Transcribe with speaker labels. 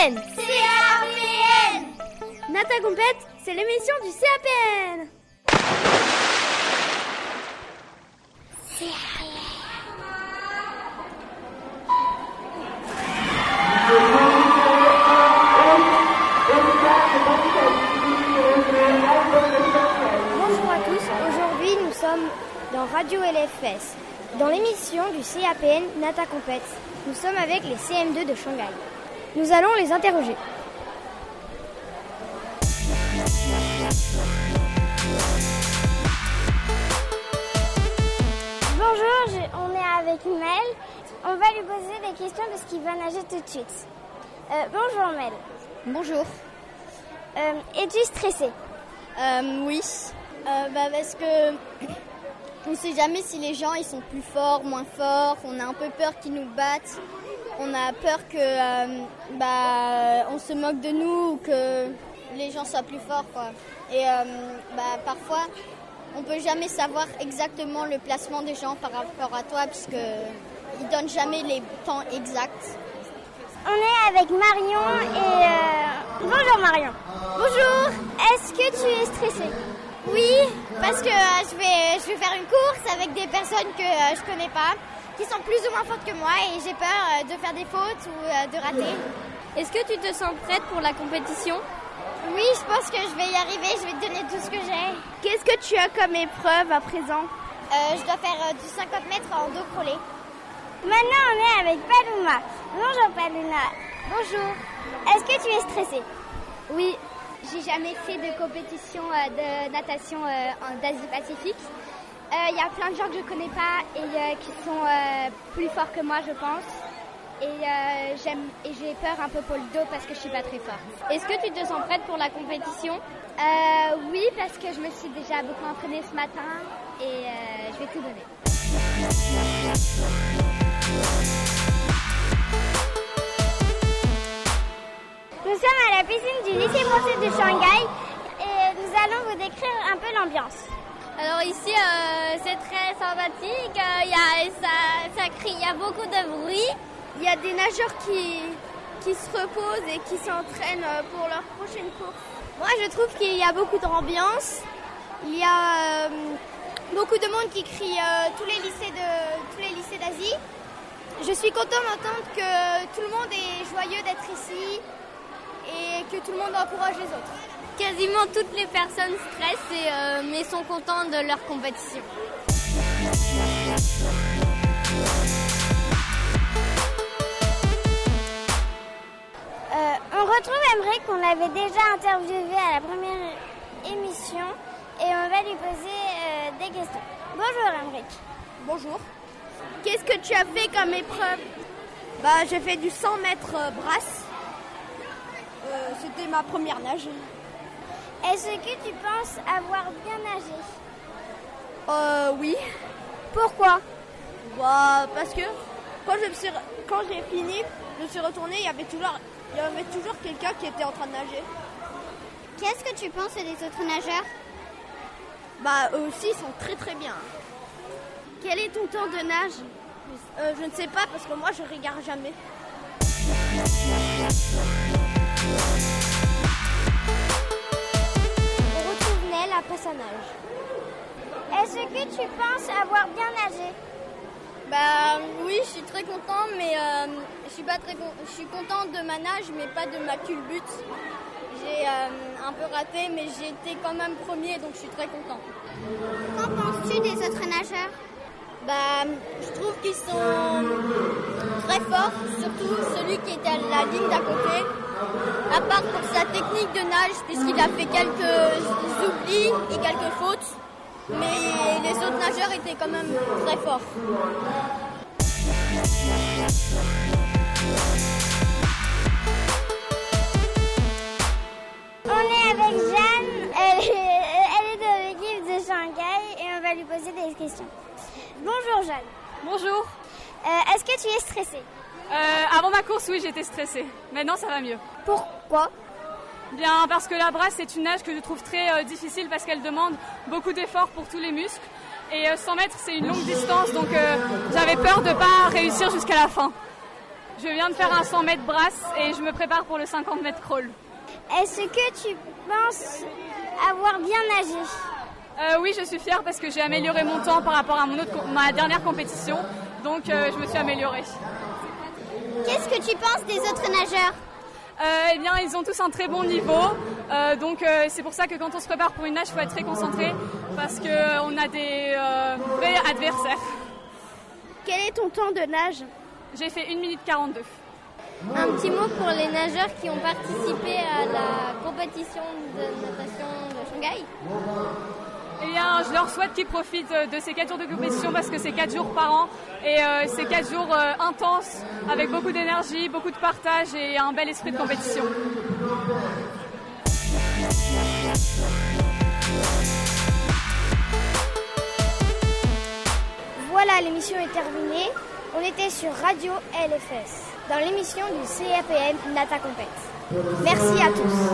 Speaker 1: CAPN
Speaker 2: CAPN
Speaker 1: Nata Compète, c'est l'émission du CAPN
Speaker 3: Bonjour à tous, aujourd'hui nous sommes dans Radio LFS, dans l'émission du CAPN Nata Compète. Nous sommes avec les CM2 de Shanghai. Nous allons les interroger. Bonjour, je- on est avec Mel. On va lui poser des questions parce qu'il va nager tout de suite. Euh, bonjour Mel.
Speaker 4: Bonjour.
Speaker 3: Euh, Es-tu stressée
Speaker 4: Euh, oui. Euh, bah, parce que on sait jamais si les gens ils sont plus forts, moins forts. On a un peu peur qu'ils nous battent. On a peur que euh, bah, on se moque de nous ou que les gens soient plus forts quoi. Et euh, bah, parfois on peut jamais savoir exactement le placement des gens par rapport à toi puisque ils donnent jamais les temps exacts.
Speaker 3: On est avec Marion et... euh, Bonjour Marion. Bonjour. Est-ce que tu es stressée?
Speaker 4: Oui, parce que euh, je, vais, je vais faire une course avec des personnes que euh, je connais pas, qui sont plus ou moins fortes que moi et j'ai peur euh, de faire des fautes ou euh, de rater.
Speaker 1: Est-ce que tu te sens prête pour la compétition?
Speaker 4: Oui, je pense que je vais y arriver, je vais te donner tout ce que j'ai.
Speaker 1: Qu'est-ce que tu as comme épreuve à présent?
Speaker 4: Euh, je dois faire du 50 mètres en dos crawlé.
Speaker 3: Maintenant on est avec Paloma. Bonjour Paloma. Bonjour. Est-ce que tu es stressée?
Speaker 4: Oui, j'ai jamais fait de compétition de natation en d'Asie-Pacifique. Il y a plein de gens que je connais pas et euh, qui sont euh, plus forts que moi, je pense. Et euh, j'aime et j'ai peur un peu pour le dos parce que je suis pas très forte.
Speaker 1: Est-ce que tu te sens prête pour la compétition?
Speaker 4: Euh, oui, parce que je me suis déjà beaucoup entraînée ce matin et euh, je vais tout donner.
Speaker 3: Nous sommes à la piscine du lycée français de Shanghai et nous allons vous décrire un peu l'ambiance.
Speaker 1: Alors ici, euh, c'est très sympathique, euh, il y a, ça, ça crie, il y a beaucoup de bruit.
Speaker 2: Il y a des nageurs qui, qui se reposent et qui s'entraînent euh, pour leur prochaine course. Moi, je trouve qu'il y a beaucoup d'ambiance. Il y a euh, beaucoup de monde qui crie tous les lycées de tous les lycées d'Asie. Je suis contente d'entendre que tout le monde est joyeux d'être ici et que tout le monde encourage les autres.
Speaker 1: Quasiment toutes les personnes stressent et, euh, mais sont contentes de leur compétition.
Speaker 3: Euh, on retrouve Emmerich qu'on avait déjà interviewé à la première émission et on va lui poser euh, des questions. Bonjour Emmerich.
Speaker 2: Bonjour. Qu'est-ce que tu as fait comme épreuve? Bah, j'ai fait du 100 mètres brasse. Euh, C'était ma première nage.
Speaker 3: Est-ce que tu penses avoir bien nagé
Speaker 2: Euh, oui.
Speaker 3: Pourquoi
Speaker 2: Bah, parce que quand je me suis, quand j'ai fini, je me suis retournée, il y avait toujours, il y avait toujours quelqu'un qui était en train de nager.
Speaker 4: Qu'est-ce que tu penses des autres nageurs
Speaker 2: Bah, eux aussi, ils sont très très bien. Quel est ton temps de nage Euh, Je ne sais pas parce que moi, je regarde jamais.
Speaker 3: Est-ce que tu penses avoir bien nagé
Speaker 4: Bah oui, je suis très contente, mais euh, je suis pas très con- je suis contente de ma nage, mais pas de ma culbute. J'ai euh, un peu raté, mais j'ai été quand même premier, donc je suis très contente. Qu'en penses-tu des autres nageurs? Bah, je trouve qu'ils sont très forts, surtout celui qui était à la ligne d'à côté. À part pour sa technique de nage, puisqu'il a fait quelques oublis et quelques fautes. Mais les autres nageurs étaient quand même très forts.
Speaker 3: On est avec Jeanne, est, elle est de l'équipe de Shanghai et on va lui poser des questions. Bonjour Jeanne,
Speaker 5: Bonjour.
Speaker 3: Euh, est-ce que tu es stressée
Speaker 5: Euh, avant ma course, oui, j'étais stressée. Maintenant, ça va mieux.
Speaker 3: Pourquoi
Speaker 5: Bien, parce que la brasse, c'est une nage que je trouve très euh, difficile parce qu'elle demande beaucoup d'efforts pour tous les muscles. Et euh, 100 mètres, c'est une longue distance, donc j'avais peur de ne pas réussir jusqu'à la fin. Je viens de faire un 100 mètres brasse et je me prépare pour le 50 mètres crawl.
Speaker 3: Est-ce que tu penses avoir bien nagé
Speaker 5: euh, Oui, je suis fière parce que j'ai amélioré mon temps par rapport à mon autre, ma dernière compétition. Donc euh, je me suis améliorée.
Speaker 3: Qu'est-ce que tu penses des autres nageurs
Speaker 5: euh, eh bien, ils ont tous un très bon niveau. donc, c'est pour ça que quand on se prépare pour une nage, il faut être très concentré parce qu'on a des vrais adversaires.
Speaker 2: Quel est ton temps de nage
Speaker 5: J'ai fait 1 minute 42.
Speaker 1: Un petit mot pour les nageurs qui ont participé à la compétition de natation de Shanghai.
Speaker 5: Je leur souhaite qu'ils profitent de ces 4 jours de compétition parce que c'est 4 jours par an et euh, c'est 4 jours euh, intenses avec beaucoup d'énergie, beaucoup de partage et un bel esprit de compétition.
Speaker 3: Voilà, l'émission est terminée. On était sur Radio LFS, dans l'émission du CAPN Nata Compète. Merci à tous.